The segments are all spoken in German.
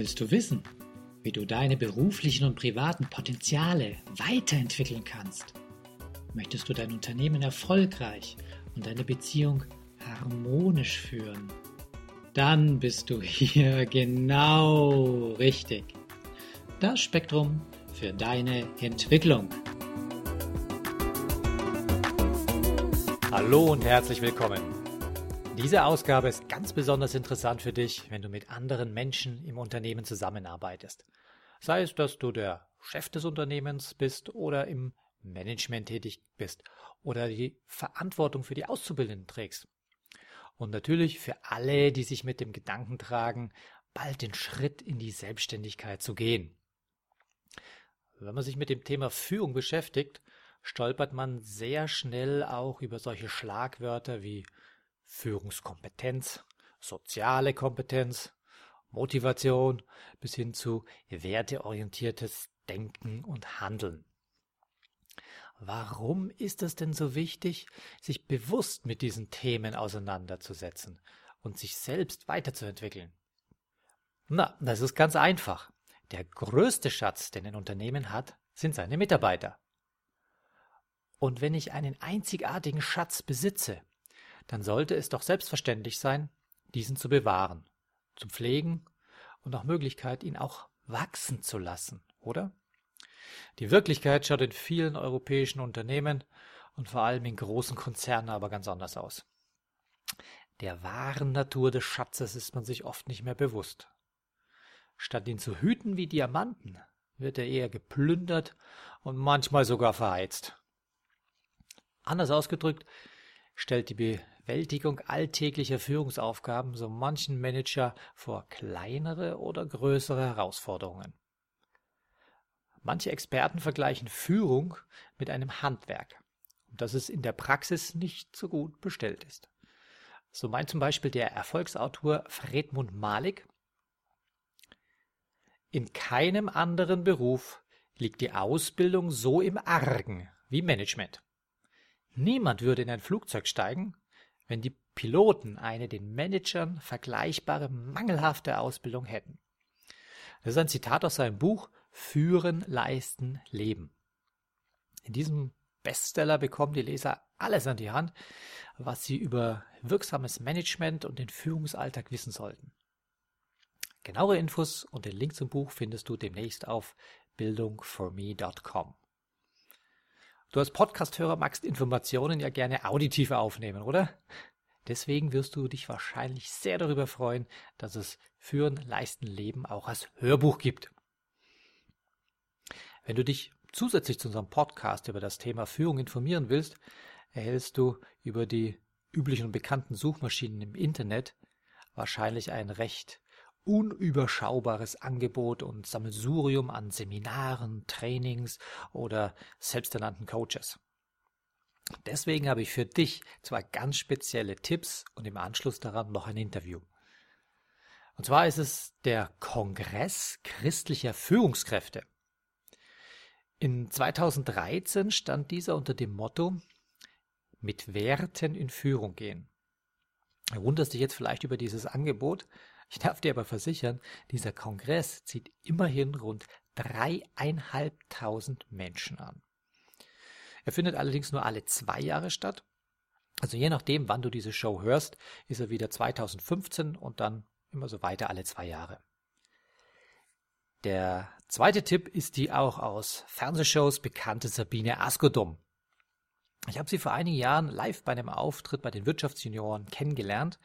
Willst du wissen, wie du deine beruflichen und privaten Potenziale weiterentwickeln kannst? Möchtest du dein Unternehmen erfolgreich und deine Beziehung harmonisch führen? Dann bist du hier genau richtig. Das Spektrum für deine Entwicklung. Hallo und herzlich willkommen. Diese Ausgabe ist ganz besonders interessant für dich, wenn du mit anderen Menschen im Unternehmen zusammenarbeitest. Sei es, dass du der Chef des Unternehmens bist oder im Management tätig bist oder die Verantwortung für die Auszubildenden trägst. Und natürlich für alle, die sich mit dem Gedanken tragen, bald den Schritt in die Selbstständigkeit zu gehen. Wenn man sich mit dem Thema Führung beschäftigt, stolpert man sehr schnell auch über solche Schlagwörter wie Führungskompetenz, soziale Kompetenz, Motivation bis hin zu werteorientiertes Denken und Handeln. Warum ist es denn so wichtig, sich bewusst mit diesen Themen auseinanderzusetzen und sich selbst weiterzuentwickeln? Na, das ist ganz einfach. Der größte Schatz, den ein Unternehmen hat, sind seine Mitarbeiter. Und wenn ich einen einzigartigen Schatz besitze, dann sollte es doch selbstverständlich sein, diesen zu bewahren, zu pflegen und nach Möglichkeit ihn auch wachsen zu lassen, oder? Die Wirklichkeit schaut in vielen europäischen Unternehmen und vor allem in großen Konzernen aber ganz anders aus. Der wahren Natur des Schatzes ist man sich oft nicht mehr bewusst. Statt ihn zu hüten wie Diamanten, wird er eher geplündert und manchmal sogar verheizt. Anders ausgedrückt, stellt die Bewältigung alltäglicher Führungsaufgaben so manchen Manager vor kleinere oder größere Herausforderungen. Manche Experten vergleichen Führung mit einem Handwerk, und dass es in der Praxis nicht so gut bestellt ist. So meint zum Beispiel der Erfolgsautor Fredmund Malik, in keinem anderen Beruf liegt die Ausbildung so im Argen wie Management. Niemand würde in ein Flugzeug steigen, wenn die Piloten eine den Managern vergleichbare mangelhafte Ausbildung hätten. Das ist ein Zitat aus seinem Buch Führen, Leisten, Leben. In diesem Bestseller bekommen die Leser alles an die Hand, was sie über wirksames Management und den Führungsalltag wissen sollten. Genauere Infos und den Link zum Buch findest du demnächst auf bildungforme.com. Du als Podcasthörer magst Informationen ja gerne auditiv aufnehmen, oder? Deswegen wirst du dich wahrscheinlich sehr darüber freuen, dass es Führen, Leisten, Leben auch als Hörbuch gibt. Wenn du dich zusätzlich zu unserem Podcast über das Thema Führung informieren willst, erhältst du über die üblichen und bekannten Suchmaschinen im Internet wahrscheinlich ein recht unüberschaubares Angebot und Sammelsurium an Seminaren, Trainings oder selbsternannten Coaches. Deswegen habe ich für dich zwei ganz spezielle Tipps und im Anschluss daran noch ein Interview. Und zwar ist es der Kongress christlicher Führungskräfte. In 2013 stand dieser unter dem Motto mit Werten in Führung gehen. Du wunderst dich jetzt vielleicht über dieses Angebot, ich darf dir aber versichern, dieser Kongress zieht immerhin rund dreieinhalbtausend Menschen an. Er findet allerdings nur alle zwei Jahre statt. Also je nachdem, wann du diese Show hörst, ist er wieder 2015 und dann immer so weiter alle zwei Jahre. Der zweite Tipp ist die auch aus Fernsehshows bekannte Sabine Askodum. Ich habe sie vor einigen Jahren live bei einem Auftritt bei den Wirtschaftsjunioren kennengelernt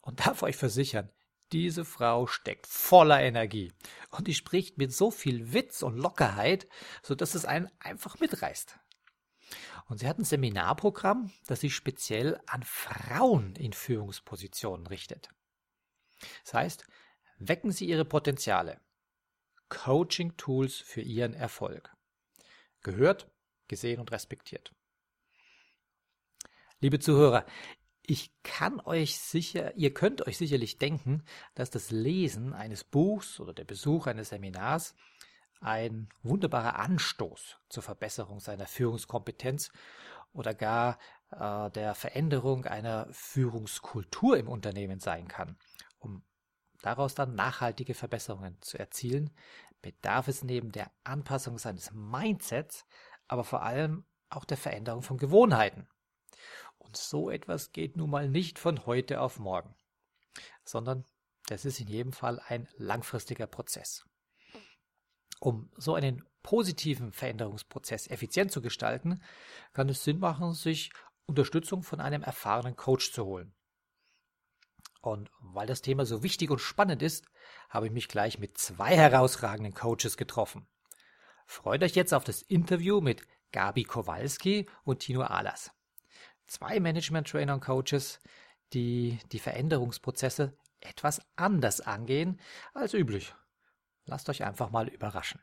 und darf euch versichern, diese Frau steckt voller Energie und die spricht mit so viel Witz und Lockerheit, so dass es einen einfach mitreißt. Und sie hat ein Seminarprogramm, das sich speziell an Frauen in Führungspositionen richtet. Das heißt, wecken Sie Ihre Potenziale. Coaching-Tools für Ihren Erfolg. Gehört, gesehen und respektiert. Liebe Zuhörer, ich kann euch sicher, ihr könnt euch sicherlich denken, dass das Lesen eines Buchs oder der Besuch eines Seminars ein wunderbarer Anstoß zur Verbesserung seiner Führungskompetenz oder gar äh, der Veränderung einer Führungskultur im Unternehmen sein kann, um daraus dann nachhaltige Verbesserungen zu erzielen, bedarf es neben der Anpassung seines Mindsets, aber vor allem auch der Veränderung von Gewohnheiten. Und so etwas geht nun mal nicht von heute auf morgen, sondern das ist in jedem Fall ein langfristiger Prozess. Um so einen positiven Veränderungsprozess effizient zu gestalten, kann es Sinn machen, sich Unterstützung von einem erfahrenen Coach zu holen. Und weil das Thema so wichtig und spannend ist, habe ich mich gleich mit zwei herausragenden Coaches getroffen. Freut euch jetzt auf das Interview mit Gabi Kowalski und Tino Alas. Zwei Management-Trainer und Coaches, die die Veränderungsprozesse etwas anders angehen als üblich. Lasst euch einfach mal überraschen.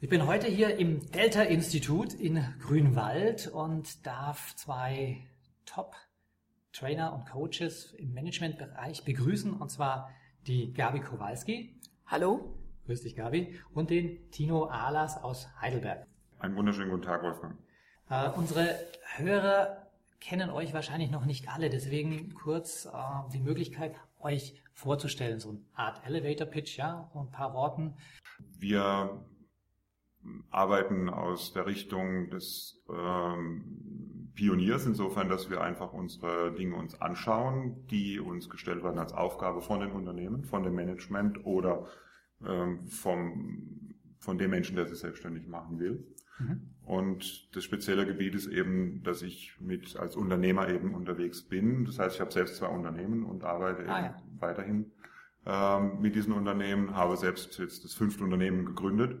Ich bin heute hier im Delta-Institut in Grünwald und darf zwei Top-Trainer und Coaches im Managementbereich begrüßen, und zwar die Gabi Kowalski. Hallo. Grüß dich, Gabi. Und den Tino Ahlers aus Heidelberg. Einen wunderschönen guten Tag, Wolfgang. Äh, unsere Hörer kennen euch wahrscheinlich noch nicht alle, deswegen kurz äh, die Möglichkeit, euch vorzustellen, so eine Art Elevator Pitch, ja, ein paar Worten. Wir arbeiten aus der Richtung des ähm, Pioniers, insofern, dass wir einfach unsere Dinge uns anschauen, die uns gestellt werden als Aufgabe von den Unternehmen, von dem Management oder ähm, vom, von dem Menschen, der sich selbstständig machen will. Mhm. Und das spezielle Gebiet ist eben, dass ich mit als Unternehmer eben unterwegs bin. Das heißt, ich habe selbst zwei Unternehmen und arbeite ah, ja. weiterhin ähm, mit diesen Unternehmen, habe selbst jetzt das fünfte Unternehmen gegründet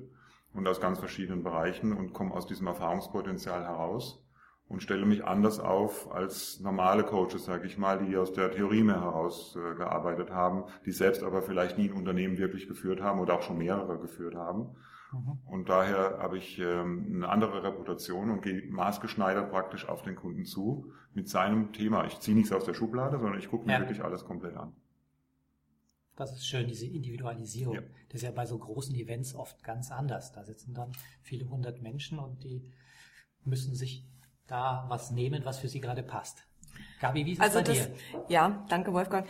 und aus ganz verschiedenen Bereichen und komme aus diesem Erfahrungspotenzial heraus und stelle mich anders auf als normale Coaches, sage ich mal, die aus der Theorie mehr heraus äh, gearbeitet haben, die selbst aber vielleicht nie ein Unternehmen wirklich geführt haben oder auch schon mehrere geführt haben Mhm. Und daher habe ich ähm, eine andere Reputation und gehe maßgeschneidert praktisch auf den Kunden zu mit seinem Thema. Ich ziehe nichts aus der Schublade, sondern ich gucke mir ja. wirklich alles komplett an. Das ist schön, diese Individualisierung. Ja. Das ist ja bei so großen Events oft ganz anders. Da sitzen dann viele hundert Menschen und die müssen sich da was nehmen, was für sie gerade passt. Gabi, wie ist es also bei das, dir? Ja, danke Wolfgang.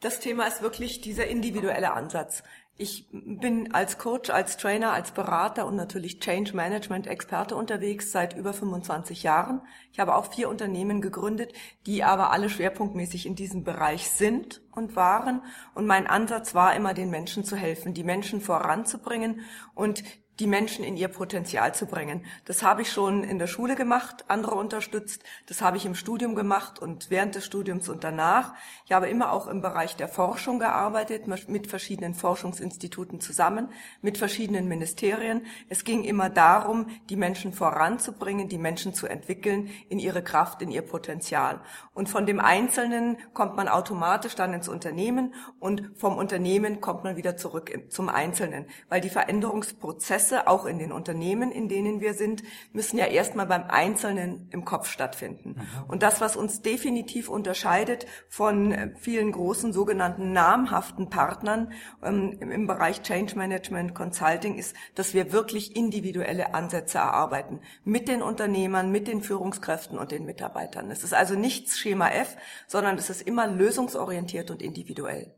Das Thema ist wirklich dieser individuelle Ansatz. Ich bin als Coach, als Trainer, als Berater und natürlich Change Management Experte unterwegs seit über 25 Jahren. Ich habe auch vier Unternehmen gegründet, die aber alle schwerpunktmäßig in diesem Bereich sind und waren. Und mein Ansatz war immer, den Menschen zu helfen, die Menschen voranzubringen und die Menschen in ihr Potenzial zu bringen. Das habe ich schon in der Schule gemacht, andere unterstützt. Das habe ich im Studium gemacht und während des Studiums und danach. Ich habe immer auch im Bereich der Forschung gearbeitet, mit verschiedenen Forschungsinstituten zusammen, mit verschiedenen Ministerien. Es ging immer darum, die Menschen voranzubringen, die Menschen zu entwickeln in ihre Kraft, in ihr Potenzial. Und von dem Einzelnen kommt man automatisch dann ins Unternehmen und vom Unternehmen kommt man wieder zurück zum Einzelnen, weil die Veränderungsprozesse Prozesse, auch in den Unternehmen, in denen wir sind, müssen ja erstmal beim Einzelnen im Kopf stattfinden. Mhm. Und das, was uns definitiv unterscheidet von äh, vielen großen sogenannten namhaften Partnern ähm, im Bereich Change Management Consulting, ist, dass wir wirklich individuelle Ansätze erarbeiten. Mit den Unternehmern, mit den Führungskräften und den Mitarbeitern. Es ist also nichts Schema F, sondern es ist immer lösungsorientiert und individuell.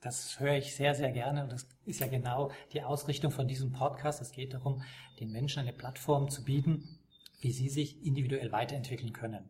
Das höre ich sehr, sehr gerne und das ist ja genau die Ausrichtung von diesem Podcast. Es geht darum, den Menschen eine Plattform zu bieten, wie sie sich individuell weiterentwickeln können.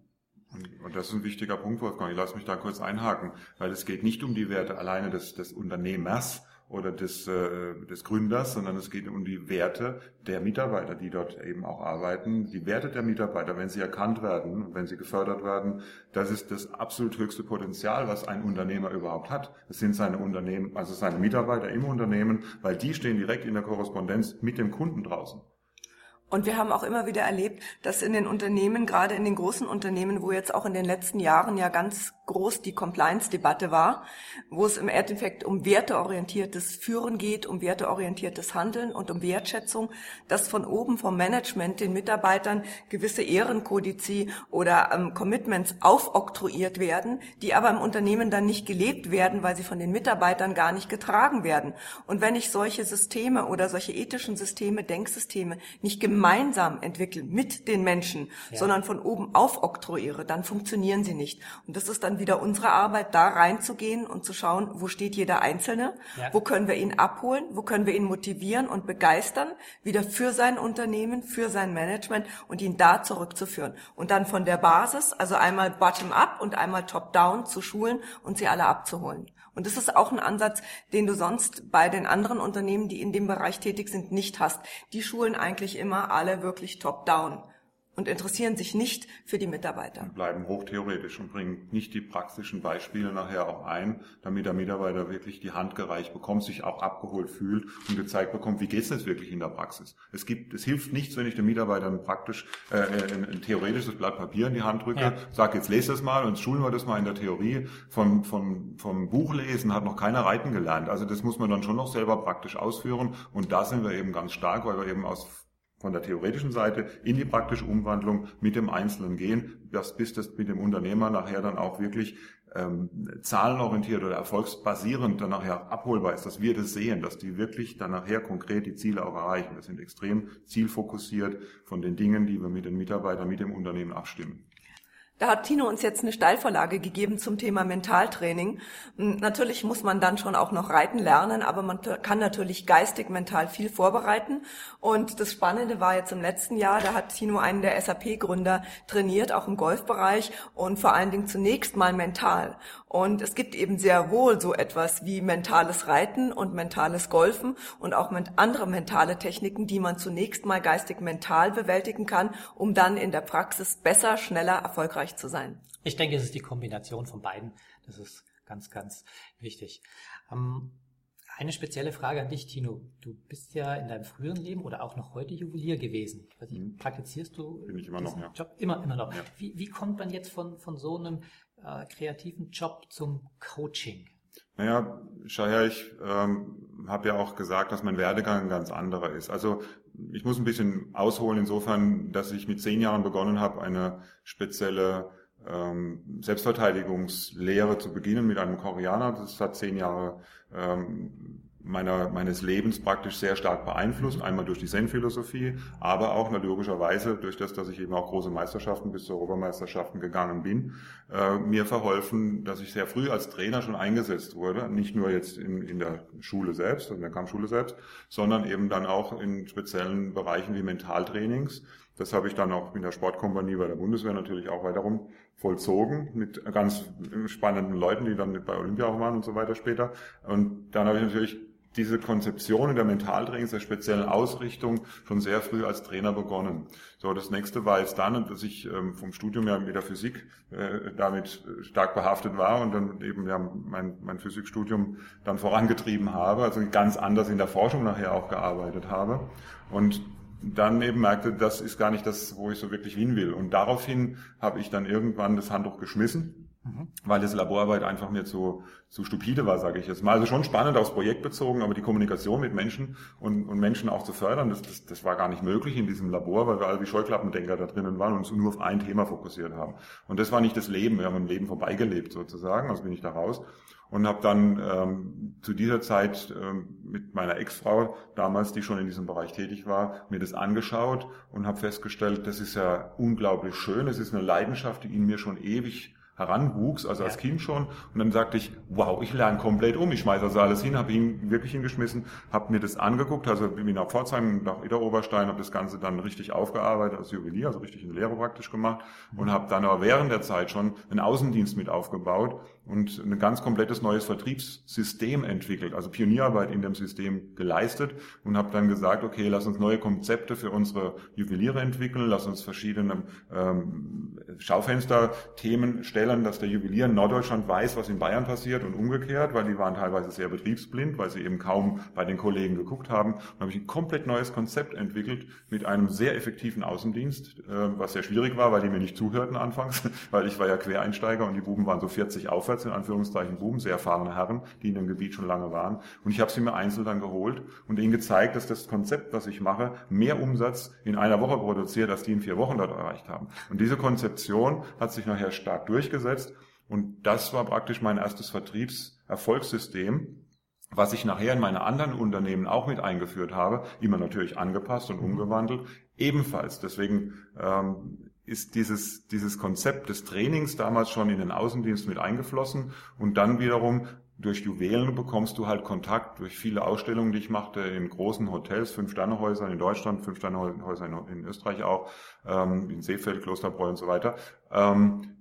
Und das ist ein wichtiger Punkt, Wolfgang. Ich lasse mich da kurz einhaken, weil es geht nicht um die Werte alleine des, des Unternehmers, oder des, äh, des Gründers, sondern es geht um die Werte der Mitarbeiter, die dort eben auch arbeiten. Die Werte der Mitarbeiter, wenn sie erkannt werden, wenn sie gefördert werden, das ist das absolut höchste Potenzial, was ein Unternehmer überhaupt hat. Es sind seine Unternehmen, also seine Mitarbeiter im Unternehmen, weil die stehen direkt in der Korrespondenz mit dem Kunden draußen. Und wir haben auch immer wieder erlebt, dass in den Unternehmen, gerade in den großen Unternehmen, wo jetzt auch in den letzten Jahren ja ganz groß die Compliance-Debatte war, wo es im Endeffekt um werteorientiertes Führen geht, um werteorientiertes Handeln und um Wertschätzung, dass von oben vom Management den Mitarbeitern gewisse Ehrenkodizi oder ähm, Commitments aufoktroyiert werden, die aber im Unternehmen dann nicht gelebt werden, weil sie von den Mitarbeitern gar nicht getragen werden. Und wenn ich solche Systeme oder solche ethischen Systeme, Denksysteme nicht gemeinsam entwickle mit den Menschen, ja. sondern von oben aufoktroyiere, dann funktionieren sie nicht. Und das ist dann wieder unsere Arbeit, da reinzugehen und zu schauen, wo steht jeder Einzelne, ja. wo können wir ihn abholen, wo können wir ihn motivieren und begeistern, wieder für sein Unternehmen, für sein Management und ihn da zurückzuführen. Und dann von der Basis, also einmal bottom-up und einmal top-down zu schulen und sie alle abzuholen. Und das ist auch ein Ansatz, den du sonst bei den anderen Unternehmen, die in dem Bereich tätig sind, nicht hast. Die schulen eigentlich immer alle wirklich top-down und interessieren sich nicht für die Mitarbeiter. Und bleiben hochtheoretisch und bringen nicht die praktischen Beispiele nachher auch ein, damit der Mitarbeiter wirklich die Hand gereicht bekommt, sich auch abgeholt fühlt und gezeigt bekommt, wie geht es wirklich in der Praxis. Es gibt, es hilft nichts, wenn ich den Mitarbeitern praktisch äh, ein, ein, theoretisches Blatt Papier in die Hand drücke, ja. sage jetzt lese das mal und schulen wir das mal in der Theorie. Vom, vom, vom Buchlesen hat noch keiner Reiten gelernt. Also das muss man dann schon noch selber praktisch ausführen und da sind wir eben ganz stark, weil wir eben aus von der theoretischen Seite in die praktische Umwandlung mit dem Einzelnen gehen, dass, bis das mit dem Unternehmer nachher dann auch wirklich ähm, zahlenorientiert oder erfolgsbasierend dann nachher abholbar ist, dass wir das sehen, dass die wirklich dann nachher konkret die Ziele auch erreichen. Wir sind extrem zielfokussiert von den Dingen, die wir mit den Mitarbeitern, mit dem Unternehmen abstimmen. Da hat Tino uns jetzt eine Steilvorlage gegeben zum Thema Mentaltraining. Hm, natürlich muss man dann schon auch noch reiten lernen, aber man kann natürlich geistig, mental viel vorbereiten. Und das Spannende war jetzt im letzten Jahr, da hat Tino einen der SAP-Gründer trainiert, auch im Golfbereich und vor allen Dingen zunächst mal mental. Und es gibt eben sehr wohl so etwas wie mentales Reiten und mentales Golfen und auch andere mentale Techniken, die man zunächst mal geistig mental bewältigen kann, um dann in der Praxis besser, schneller, erfolgreich zu sein. Ich denke, es ist die Kombination von beiden. Das ist ganz, ganz wichtig. Ähm, eine spezielle Frage an dich, Tino. Du bist ja in deinem früheren Leben oder auch noch heute Juwelier gewesen. Mhm. Praktizierst du? Bin ich immer noch, ja. Job? Immer, immer noch. Ja. Wie, wie kommt man jetzt von, von so einem äh, kreativen Job zum Coaching? Naja, schau her, ich ähm, habe ja auch gesagt, dass mein Werdegang ein ganz anderer ist. Also ich muss ein bisschen ausholen insofern, dass ich mit zehn Jahren begonnen habe, eine spezielle ähm, Selbstverteidigungslehre zu beginnen mit einem Koreaner. Das hat zehn Jahre ähm, meiner, meines Lebens praktisch sehr stark beeinflusst. Einmal durch die Zen-Philosophie, aber auch logischerweise durch das, dass ich eben auch große Meisterschaften bis zu Europameisterschaften gegangen bin, äh, mir verholfen, dass ich sehr früh als Trainer schon eingesetzt wurde. Nicht nur jetzt in, in der Schule selbst, in der Kampfschule selbst, sondern eben dann auch in speziellen Bereichen wie Mentaltrainings. Das habe ich dann auch in der Sportkompanie bei der Bundeswehr natürlich auch weiterum vollzogen mit ganz spannenden Leuten, die dann bei Olympia auch waren und so weiter später. Und dann habe ich natürlich diese Konzeption der Mentaltrainings, der speziellen Ausrichtung schon sehr früh als Trainer begonnen. So, das nächste war jetzt dann, dass ich ähm, vom Studium ja mit der Physik äh, damit stark behaftet war und dann eben ja mein, mein Physikstudium dann vorangetrieben habe, also ganz anders in der Forschung nachher auch gearbeitet habe. Und dann eben merkte, das ist gar nicht das, wo ich so wirklich hin will. Und daraufhin habe ich dann irgendwann das Handtuch geschmissen, mhm. weil das Laborarbeit einfach mir zu, zu stupide war, sage ich jetzt mal. Also schon spannend aufs Projekt bezogen, aber die Kommunikation mit Menschen und, und Menschen auch zu fördern, das, das, das war gar nicht möglich in diesem Labor, weil wir alle wie Scheuklappendenker da drinnen waren und uns nur auf ein Thema fokussiert haben. Und das war nicht das Leben, wir haben im Leben vorbeigelebt sozusagen, also bin ich da raus und habe dann ähm, zu dieser Zeit ähm, mit meiner Ex-Frau damals, die schon in diesem Bereich tätig war, mir das angeschaut und habe festgestellt, das ist ja unglaublich schön. Es ist eine Leidenschaft, die in mir schon ewig heranwuchs, also als Kind schon. Und dann sagte ich, wow, ich lerne komplett um. Ich schmeiße also alles hin, habe ihn wirklich hingeschmissen, habe mir das angeguckt, also bin nach Pforzheim, nach Idar-Oberstein, habe das Ganze dann richtig aufgearbeitet als Juwelier, also richtig in Lehre praktisch gemacht und mhm. habe dann aber während der Zeit schon einen Außendienst mit aufgebaut und ein ganz komplettes neues Vertriebssystem entwickelt, also Pionierarbeit in dem System geleistet und habe dann gesagt, okay, lass uns neue Konzepte für unsere Juweliere entwickeln, lass uns verschiedene ähm, Schaufensterthemen stellen, dass der Juwelier in Norddeutschland weiß, was in Bayern passiert und umgekehrt, weil die waren teilweise sehr betriebsblind, weil sie eben kaum bei den Kollegen geguckt haben. Und habe ich ein komplett neues Konzept entwickelt mit einem sehr effektiven Außendienst, äh, was sehr schwierig war, weil die mir nicht zuhörten anfangs, weil ich war ja Quereinsteiger und die Buben waren so 40 aufwärts Arbeits, in Anführungszeichen Buben, sehr erfahrene Herren, die in dem Gebiet schon lange waren. Und ich habe sie mir einzeln dann geholt und ihnen gezeigt, dass das Konzept, was ich mache, mehr Umsatz in einer Woche produziert, als die in vier Wochen dort erreicht haben. Und diese Konzeption hat sich nachher stark durchgesetzt. Und das war praktisch mein erstes Vertriebserfolgssystem, was ich nachher in meine anderen Unternehmen auch mit eingeführt habe, immer natürlich angepasst und umgewandelt ebenfalls. Deswegen ähm, ist dieses, dieses Konzept des Trainings damals schon in den Außendienst mit eingeflossen und dann wiederum durch Juwelen bekommst du halt Kontakt durch viele Ausstellungen, die ich machte in großen Hotels, Fünf-Sterne-Häusern in Deutschland, Fünf-Sterne-Häuser in, in, Österreich auch, ähm, in Seefeld, Klosterbräu und so weiter. Ähm,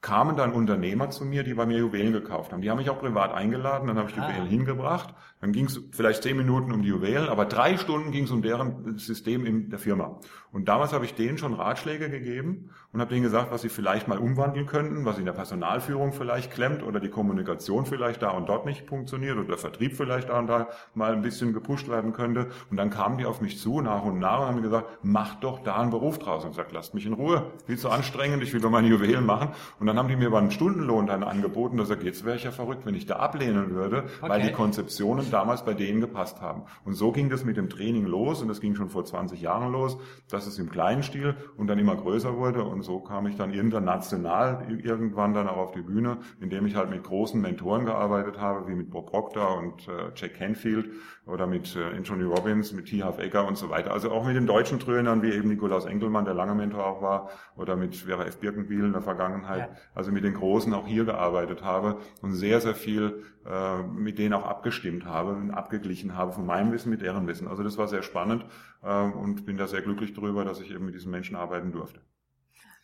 kamen dann Unternehmer zu mir, die bei mir Juwelen gekauft haben. Die haben mich auch privat eingeladen, dann habe ich die ah. Juwelen hingebracht. Dann ging es vielleicht zehn Minuten um die Juwelen, aber drei Stunden ging es um deren System in der Firma. Und damals habe ich denen schon Ratschläge gegeben und habe denen gesagt, was sie vielleicht mal umwandeln könnten, was in der Personalführung vielleicht klemmt oder die Kommunikation vielleicht da und dort nicht funktioniert oder der Vertrieb vielleicht da und da mal ein bisschen gepusht werden könnte. Und dann kamen die auf mich zu nach und nach und haben gesagt, mach doch da einen Beruf draus. Und ich gesagt, lasst mich in Ruhe, viel zu anstrengend, ich will nur meine Juwelen machen. Und dann haben die mir über einen Stundenlohn dann angeboten, dass er jetzt wäre ich ja verrückt, wenn ich da ablehnen würde, okay. weil die Konzeptionen damals bei denen gepasst haben. Und so ging das mit dem Training los und das ging schon vor 20 Jahren los, dass es im kleinen Stil und dann immer größer wurde und so kam ich dann international irgendwann dann auch auf die Bühne, indem ich halt mit großen Mentoren gearbeitet habe, wie mit Bob Proctor und äh, Jack Canfield oder mit äh, Anthony Robbins, mit T. Half Ecker und so weiter. Also auch mit den deutschen Trönern, wie eben Nikolaus Engelmann, der lange Mentor auch war, oder mit Vera F. Birkenbiel in der Vergangenheit. Ja. Also mit den Großen auch hier gearbeitet habe und sehr, sehr viel äh, mit denen auch abgestimmt habe und abgeglichen habe von meinem Wissen mit deren Wissen. Also das war sehr spannend äh, und bin da sehr glücklich darüber, dass ich eben mit diesen Menschen arbeiten durfte.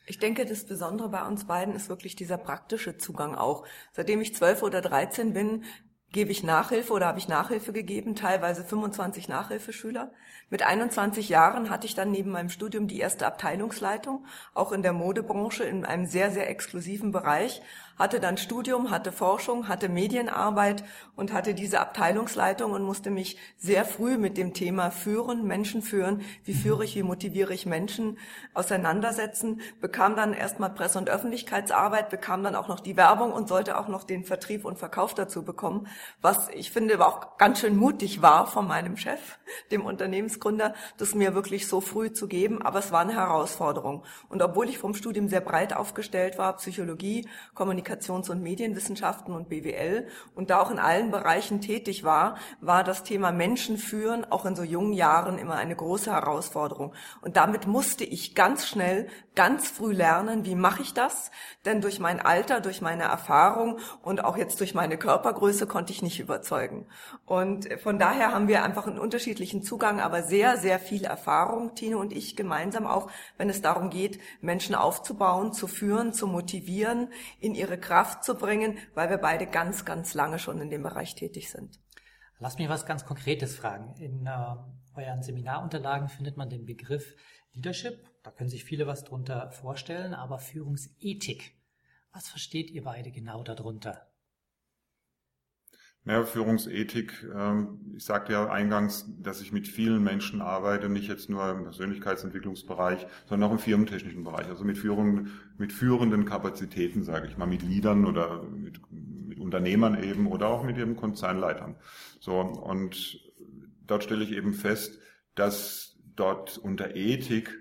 Ich denke, das Besondere bei uns beiden ist wirklich dieser praktische Zugang auch. Seitdem ich zwölf oder dreizehn bin, gebe ich Nachhilfe oder habe ich Nachhilfe gegeben, teilweise 25 Nachhilfeschüler. Mit 21 Jahren hatte ich dann neben meinem Studium die erste Abteilungsleitung, auch in der Modebranche in einem sehr, sehr exklusiven Bereich hatte dann Studium, hatte Forschung, hatte Medienarbeit und hatte diese Abteilungsleitung und musste mich sehr früh mit dem Thema führen, Menschen führen, wie führe ich, wie motiviere ich Menschen auseinandersetzen, bekam dann erstmal Presse- und Öffentlichkeitsarbeit, bekam dann auch noch die Werbung und sollte auch noch den Vertrieb und Verkauf dazu bekommen, was ich finde aber auch ganz schön mutig war von meinem Chef, dem Unternehmensgründer, das mir wirklich so früh zu geben, aber es war eine Herausforderung. Und obwohl ich vom Studium sehr breit aufgestellt war, Psychologie, Kommunikation, Kommunikations- und Medienwissenschaften und BWL und da auch in allen Bereichen tätig war, war das Thema Menschen führen auch in so jungen Jahren immer eine große Herausforderung. Und damit musste ich ganz schnell, ganz früh lernen, wie mache ich das? Denn durch mein Alter, durch meine Erfahrung und auch jetzt durch meine Körpergröße konnte ich nicht überzeugen. Und von daher haben wir einfach einen unterschiedlichen Zugang, aber sehr, sehr viel Erfahrung, Tine und ich gemeinsam auch, wenn es darum geht, Menschen aufzubauen, zu führen, zu motivieren, in ihre ihre Kraft zu bringen, weil wir beide ganz, ganz lange schon in dem Bereich tätig sind. Lass mich was ganz Konkretes fragen. In äh, euren Seminarunterlagen findet man den Begriff Leadership. Da können sich viele was drunter vorstellen, aber Führungsethik. Was versteht ihr beide genau darunter? Naja, Führungsethik, ähm, ich sagte ja eingangs, dass ich mit vielen Menschen arbeite, nicht jetzt nur im Persönlichkeitsentwicklungsbereich, sondern auch im firmentechnischen Bereich, also mit, Führung, mit führenden Kapazitäten, sage ich mal, mit Leadern oder mit, mit Unternehmern eben oder auch mit ihren Konzernleitern. So, und dort stelle ich eben fest, dass dort unter Ethik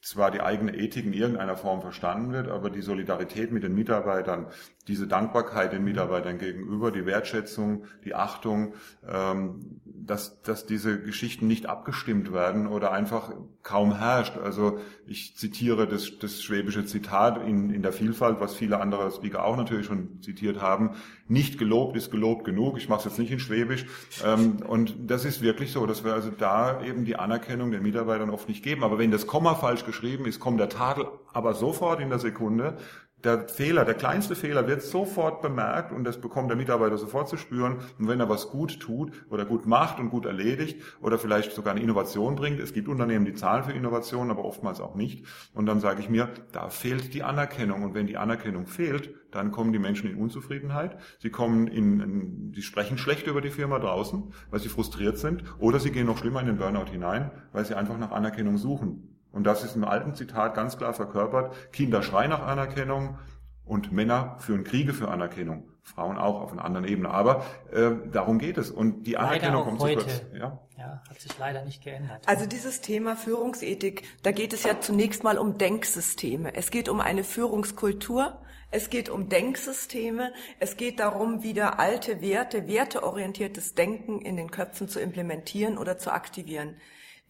zwar die eigene Ethik in irgendeiner Form verstanden wird, aber die Solidarität mit den Mitarbeitern, diese Dankbarkeit den Mitarbeitern gegenüber, die Wertschätzung, die Achtung, ähm, dass, dass diese Geschichten nicht abgestimmt werden oder einfach kaum herrscht. Also ich zitiere das, das schwäbische Zitat in, in der Vielfalt, was viele andere Speaker auch natürlich schon zitiert haben. Nicht gelobt ist gelobt genug. Ich mache es jetzt nicht in Schwäbisch. Ähm, und das ist wirklich so, dass wir also da eben die Anerkennung den Mitarbeitern oft nicht geben. Aber wenn das Komma falsch geschrieben ist, kommt der Tadel aber sofort in der Sekunde der Fehler, der kleinste Fehler wird sofort bemerkt und das bekommt der Mitarbeiter sofort zu spüren. Und wenn er was gut tut oder gut macht und gut erledigt oder vielleicht sogar eine Innovation bringt, es gibt Unternehmen, die zahlen für Innovationen, aber oftmals auch nicht. Und dann sage ich mir, da fehlt die Anerkennung. Und wenn die Anerkennung fehlt, dann kommen die Menschen in Unzufriedenheit. Sie kommen in, in sie sprechen schlecht über die Firma draußen, weil sie frustriert sind, oder sie gehen noch schlimmer in den Burnout hinein, weil sie einfach nach Anerkennung suchen. Und das ist im alten Zitat ganz klar verkörpert. Kinder schreien nach Anerkennung und Männer führen Kriege für Anerkennung. Frauen auch auf einer anderen Ebene. Aber äh, darum geht es. Und die Anerkennung kommt heute. zu kurz. Ja? ja, hat sich leider nicht geändert. Also dieses Thema Führungsethik, da geht es ja zunächst mal um Denksysteme. Es geht um eine Führungskultur. Es geht um Denksysteme. Es geht darum, wieder alte Werte, werteorientiertes Denken in den Köpfen zu implementieren oder zu aktivieren.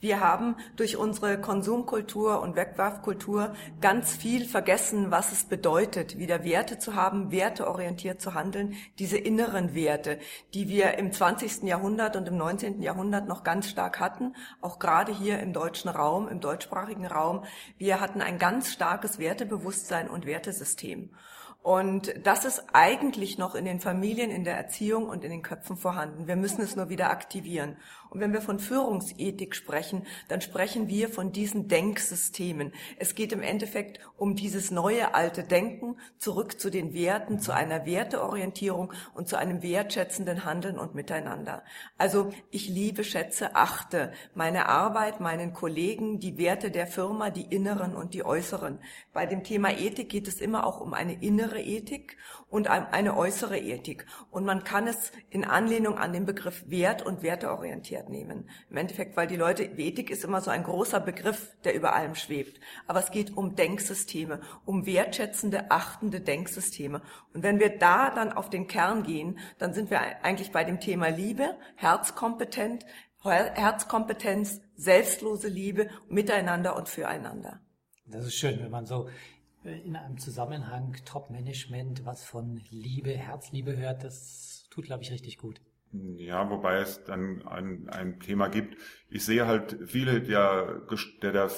Wir haben durch unsere Konsumkultur und Wegwerfkultur ganz viel vergessen, was es bedeutet, wieder Werte zu haben, werteorientiert zu handeln, diese inneren Werte, die wir im 20. Jahrhundert und im 19. Jahrhundert noch ganz stark hatten, auch gerade hier im deutschen Raum, im deutschsprachigen Raum. Wir hatten ein ganz starkes Wertebewusstsein und Wertesystem. Und das ist eigentlich noch in den Familien, in der Erziehung und in den Köpfen vorhanden. Wir müssen es nur wieder aktivieren. Und wenn wir von Führungsethik sprechen, dann sprechen wir von diesen Denksystemen. Es geht im Endeffekt um dieses neue alte Denken, zurück zu den Werten, zu einer Werteorientierung und zu einem wertschätzenden Handeln und Miteinander. Also ich liebe, schätze, achte meine Arbeit, meinen Kollegen, die Werte der Firma, die inneren und die äußeren. Bei dem Thema Ethik geht es immer auch um eine innere Ethik und eine äußere Ethik. Und man kann es in Anlehnung an den Begriff Wert und werteorientiert nehmen. Im Endeffekt, weil die Leute, Ethik ist immer so ein großer Begriff, der über allem schwebt. Aber es geht um Denksysteme, um wertschätzende, achtende Denksysteme. Und wenn wir da dann auf den Kern gehen, dann sind wir eigentlich bei dem Thema Liebe, Herzkompetent, Herzkompetenz, selbstlose Liebe, miteinander und füreinander. Das ist schön, wenn man so in einem Zusammenhang Top-Management was von Liebe, Herzliebe hört, das tut, glaube ich, richtig gut. Ja, wobei es dann ein, ein Thema gibt. Ich sehe halt viele der, der, der,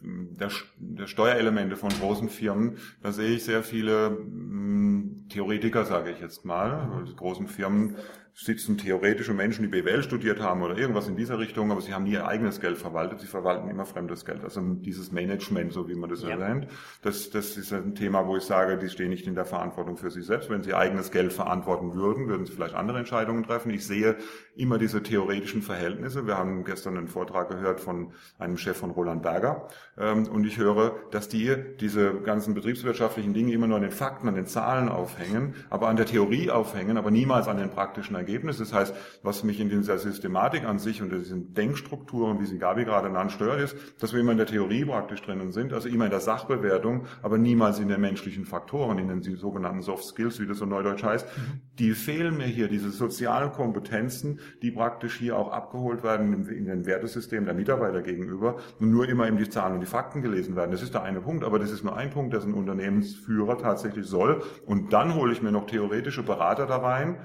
der, der Steuerelemente von großen Firmen, da sehe ich sehr viele hm, Theoretiker, sage ich jetzt mal, also großen Firmen sitzen theoretische Menschen, die BWL studiert haben oder irgendwas in dieser Richtung, aber sie haben nie ihr eigenes Geld verwaltet, sie verwalten immer fremdes Geld. Also dieses Management, so wie man das ja. erwähnt, das, das ist ein Thema, wo ich sage, die stehen nicht in der Verantwortung für sich selbst. Wenn sie eigenes Geld verantworten würden, würden sie vielleicht andere Entscheidungen treffen. Ich sehe immer diese theoretischen Verhältnisse. Wir haben gestern einen Vortrag gehört von einem Chef von Roland Berger ähm, und ich höre, dass die diese ganzen betriebswirtschaftlichen Dinge immer nur an den Fakten, an den Zahlen aufhängen, aber an der Theorie aufhängen, aber niemals an den praktischen Ergebnis. Das heißt, was mich in dieser Systematik an sich und diesen Denkstrukturen, wie sie Gabi gerade nannt, stört, ist, dass wir immer in der Theorie praktisch drinnen sind, also immer in der Sachbewertung, aber niemals in den menschlichen Faktoren, in den sogenannten Soft Skills, wie das so neudeutsch heißt. Mhm. Die fehlen mir hier, diese sozialen Kompetenzen, die praktisch hier auch abgeholt werden in den Wertesystem der Mitarbeiter gegenüber und nur immer eben die Zahlen und die Fakten gelesen werden. Das ist der eine Punkt, aber das ist nur ein Punkt, das ein Unternehmensführer tatsächlich soll. Und dann hole ich mir noch theoretische Berater da rein,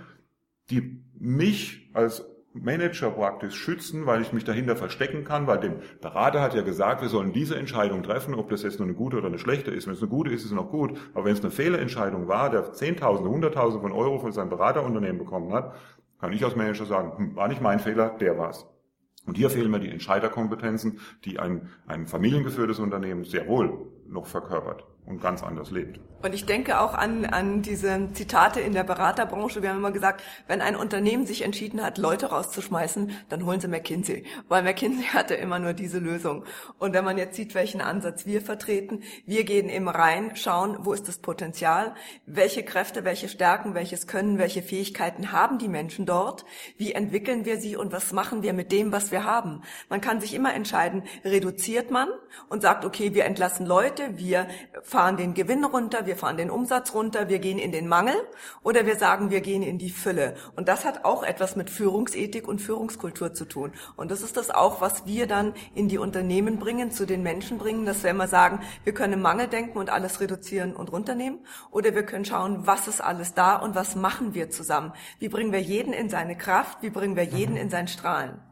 die mich als Manager praktisch schützen, weil ich mich dahinter verstecken kann, weil dem Berater hat ja gesagt, wir sollen diese Entscheidung treffen, ob das jetzt nur eine gute oder eine schlechte ist. Wenn es eine gute ist, ist es noch gut. Aber wenn es eine Fehlerentscheidung war, der Zehntausende, Hunderttausende von Euro von seinem Beraterunternehmen bekommen hat, kann ich als Manager sagen, hm, war nicht mein Fehler, der war's. Und hier fehlen mir die Entscheiderkompetenzen, die ein, ein familiengeführtes Unternehmen sehr wohl noch verkörpert und ganz anders lebt. Und ich denke auch an, an diese Zitate in der Beraterbranche. Wir haben immer gesagt, wenn ein Unternehmen sich entschieden hat, Leute rauszuschmeißen, dann holen sie McKinsey. Weil McKinsey hatte immer nur diese Lösung. Und wenn man jetzt sieht, welchen Ansatz wir vertreten, wir gehen eben rein, schauen, wo ist das Potenzial, welche Kräfte, welche Stärken, welches Können, welche Fähigkeiten haben die Menschen dort, wie entwickeln wir sie und was machen wir mit dem, was wir haben. Man kann sich immer entscheiden, reduziert man und sagt, okay, wir entlassen Leute, wir fahren den Gewinn runter, wir fahren den Umsatz runter, wir gehen in den Mangel oder wir sagen, wir gehen in die Fülle. Und das hat auch etwas mit Führungsethik und Führungskultur zu tun. Und das ist das auch, was wir dann in die Unternehmen bringen, zu den Menschen bringen, dass wir immer sagen, wir können im Mangel denken und alles reduzieren und runternehmen oder wir können schauen, was ist alles da und was machen wir zusammen. Wie bringen wir jeden in seine Kraft, wie bringen wir jeden in sein Strahlen.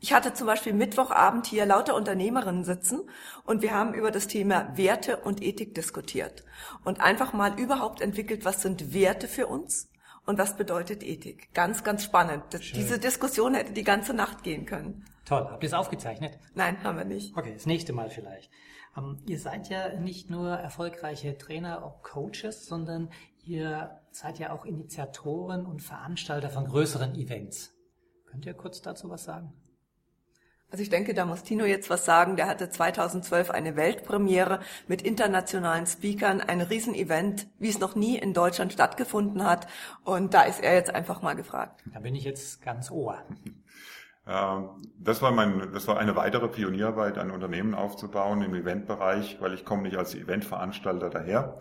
Ich hatte zum Beispiel Mittwochabend hier lauter Unternehmerinnen sitzen und wir haben über das Thema Werte und Ethik diskutiert und einfach mal überhaupt entwickelt, was sind Werte für uns und was bedeutet Ethik. Ganz, ganz spannend. Das, diese Diskussion hätte die ganze Nacht gehen können. Toll. Habt ihr es aufgezeichnet? Nein, haben wir nicht. Okay, das nächste Mal vielleicht. Ähm, ihr seid ja nicht nur erfolgreiche Trainer und Coaches, sondern ihr seid ja auch Initiatoren und Veranstalter von größeren Events. Könnt ihr kurz dazu was sagen? Also ich denke, da muss Tino jetzt was sagen. Der hatte 2012 eine Weltpremiere mit internationalen Speakern, ein Riesenevent, wie es noch nie in Deutschland stattgefunden hat. Und da ist er jetzt einfach mal gefragt. Da bin ich jetzt ganz ohr. Das war mein, das war eine weitere Pionierarbeit, ein Unternehmen aufzubauen im Eventbereich, weil ich komme nicht als Eventveranstalter daher,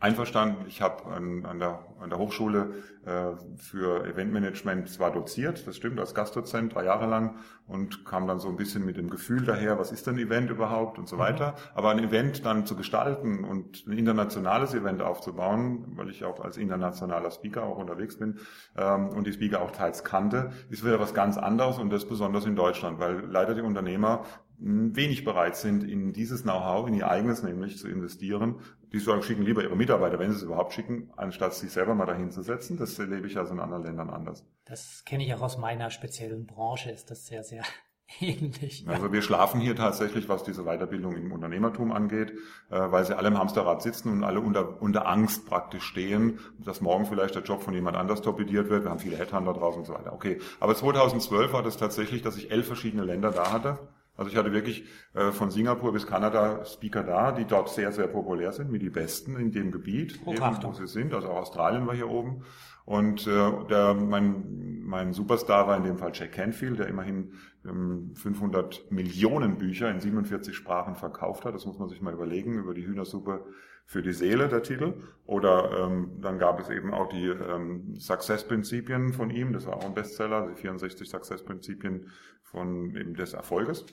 einverstanden. Ich habe an, an, der, an der Hochschule äh, für Eventmanagement zwar doziert, das stimmt, als Gastdozent drei Jahre lang und kam dann so ein bisschen mit dem Gefühl daher, was ist denn ein Event überhaupt und so weiter. Aber ein Event dann zu gestalten und ein internationales Event aufzubauen, weil ich auch als internationaler Speaker auch unterwegs bin ähm, und die Speaker auch teils kannte, ist wieder was ganz anderes und das besonders in Deutschland, weil leider die Unternehmer wenig bereit sind, in dieses Know-how, in ihr eigenes nämlich zu investieren. Die sagen, schicken lieber ihre Mitarbeiter, wenn sie es überhaupt schicken, anstatt sich selber mal dahin zu setzen. Das erlebe ich also in anderen Ländern anders. Das kenne ich auch aus meiner speziellen Branche, ist das sehr, sehr ähnlich. Also wir schlafen hier tatsächlich, was diese Weiterbildung im Unternehmertum angeht, äh, weil sie alle im Hamsterrad sitzen und alle unter, unter Angst praktisch stehen, dass morgen vielleicht der Job von jemand anders torpediert wird. Wir haben viele Headhunter draußen und so weiter. Okay, aber 2012 war das tatsächlich, dass ich elf verschiedene Länder da hatte also ich hatte wirklich äh, von Singapur bis Kanada Speaker da, die dort sehr, sehr populär sind, wie die Besten in dem Gebiet, eben, wo sie sind. Also auch Australien war hier oben. Und äh, der, mein, mein Superstar war in dem Fall Jack Canfield, der immerhin ähm, 500 Millionen Bücher in 47 Sprachen verkauft hat. Das muss man sich mal überlegen, über die Hühnersuppe für die Seele, der Titel. Oder ähm, dann gab es eben auch die ähm, Success-Prinzipien von ihm, das war auch ein Bestseller, die 64 Success-Prinzipien von eben des Erfolges.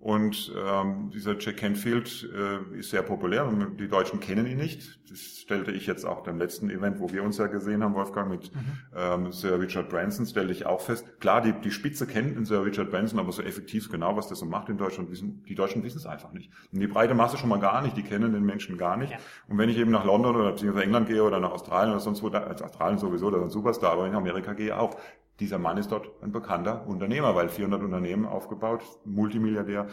Und ähm, dieser Jack Canfield äh, ist sehr populär und die Deutschen kennen ihn nicht. Das stellte ich jetzt auch beim letzten Event, wo wir uns ja gesehen haben, Wolfgang, mit mhm. ähm, Sir Richard Branson, stellte ich auch fest. Klar, die, die Spitze kennt den Sir Richard Branson, aber so effektiv genau, was das so macht in Deutschland, wissen, die Deutschen wissen es einfach nicht. Und die breite Masse schon mal gar nicht, die kennen den Menschen gar nicht. Ja. Und wenn ich eben nach London oder beziehungsweise England gehe oder nach Australien oder sonst wo, als Australien sowieso, da ist ein Superstar, aber in Amerika gehe auch, dieser Mann ist dort ein bekannter Unternehmer, weil 400 Unternehmen aufgebaut, Multimilliardär,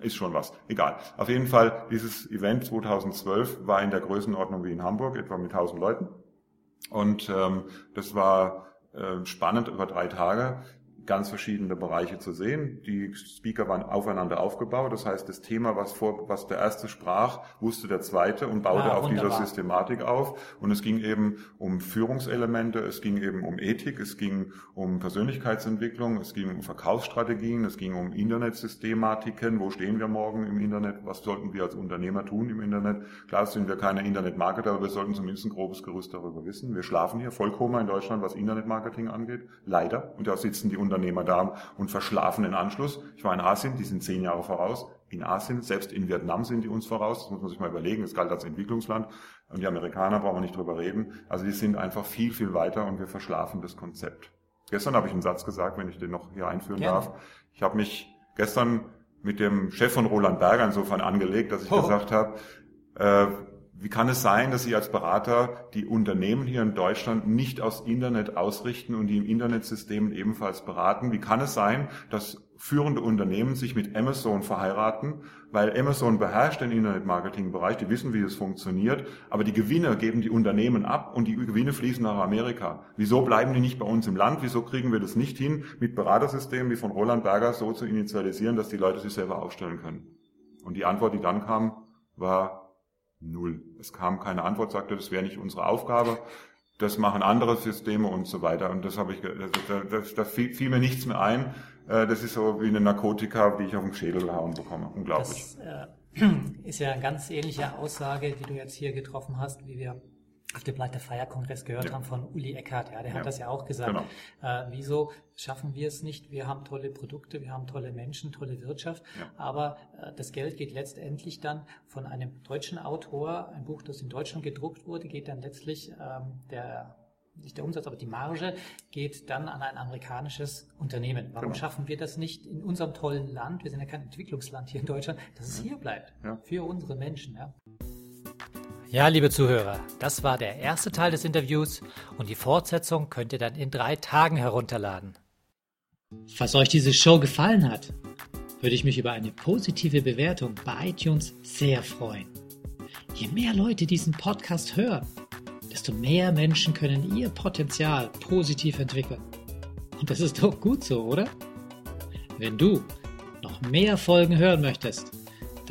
ist schon was. Egal. Auf jeden Fall, dieses Event 2012 war in der Größenordnung wie in Hamburg, etwa mit 1000 Leuten. Und ähm, das war äh, spannend über drei Tage ganz verschiedene Bereiche zu sehen. Die Speaker waren aufeinander aufgebaut. Das heißt, das Thema, was, vor, was der erste sprach, wusste der zweite und baute ah, auf dieser Systematik auf. Und es ging eben um Führungselemente, es ging eben um Ethik, es ging um Persönlichkeitsentwicklung, es ging um Verkaufsstrategien, es ging um Internetsystematiken. Wo stehen wir morgen im Internet? Was sollten wir als Unternehmer tun im Internet? Klar sind wir keine Internetmarketer, aber wir sollten zumindest ein grobes Gerüst darüber wissen. Wir schlafen hier Vollkoma in Deutschland, was Internetmarketing angeht. Leider. Und da sitzen die Unternehmer da und verschlafen den Anschluss. Ich war in Asien, die sind zehn Jahre voraus. In Asien, selbst in Vietnam sind die uns voraus. Das muss man sich mal überlegen. Das galt als Entwicklungsland. Und die Amerikaner brauchen wir nicht drüber reden. Also die sind einfach viel, viel weiter und wir verschlafen das Konzept. Gestern habe ich einen Satz gesagt, wenn ich den noch hier einführen Gerne. darf. Ich habe mich gestern mit dem Chef von Roland Berger insofern angelegt, dass ich oh. gesagt habe, äh, wie kann es sein, dass Sie als Berater die Unternehmen hier in Deutschland nicht aus Internet ausrichten und die im Internetsystem ebenfalls beraten? Wie kann es sein, dass führende Unternehmen sich mit Amazon verheiraten, weil Amazon beherrscht den Internetmarketing-Bereich, die wissen, wie es funktioniert, aber die Gewinne geben die Unternehmen ab und die Gewinne fließen nach Amerika. Wieso bleiben die nicht bei uns im Land? Wieso kriegen wir das nicht hin, mit Beratersystemen wie von Roland Berger so zu initialisieren, dass die Leute sich selber aufstellen können? Und die Antwort, die dann kam, war Null. Es kam keine Antwort, sagte, das wäre nicht unsere Aufgabe. Das machen andere Systeme und so weiter. Und das habe ich, da, fiel mir nichts mehr ein. Äh, das ist so wie eine Narkotika, die ich auf den Schädel gehauen bekomme. Unglaublich. Das äh, ist ja eine ganz ähnliche Aussage, die du jetzt hier getroffen hast, wie wir auf dem Leiter Feierkongress gehört ja. haben von Uli Eckert. Ja, der ja. hat das ja auch gesagt. Genau. Äh, wieso schaffen wir es nicht? Wir haben tolle Produkte, wir haben tolle Menschen, tolle Wirtschaft, ja. aber äh, das Geld geht letztendlich dann von einem deutschen Autor, ein Buch, das in Deutschland gedruckt wurde, geht dann letztlich ähm, der nicht der Umsatz, aber die Marge geht dann an ein amerikanisches Unternehmen. Warum genau. schaffen wir das nicht in unserem tollen Land? Wir sind ja kein Entwicklungsland hier in Deutschland, dass es hier bleibt. Für unsere Menschen. Ja. Ja, liebe Zuhörer, das war der erste Teil des Interviews und die Fortsetzung könnt ihr dann in drei Tagen herunterladen. Falls euch diese Show gefallen hat, würde ich mich über eine positive Bewertung bei iTunes sehr freuen. Je mehr Leute diesen Podcast hören, desto mehr Menschen können ihr Potenzial positiv entwickeln. Und das ist doch gut so, oder? Wenn du noch mehr Folgen hören möchtest,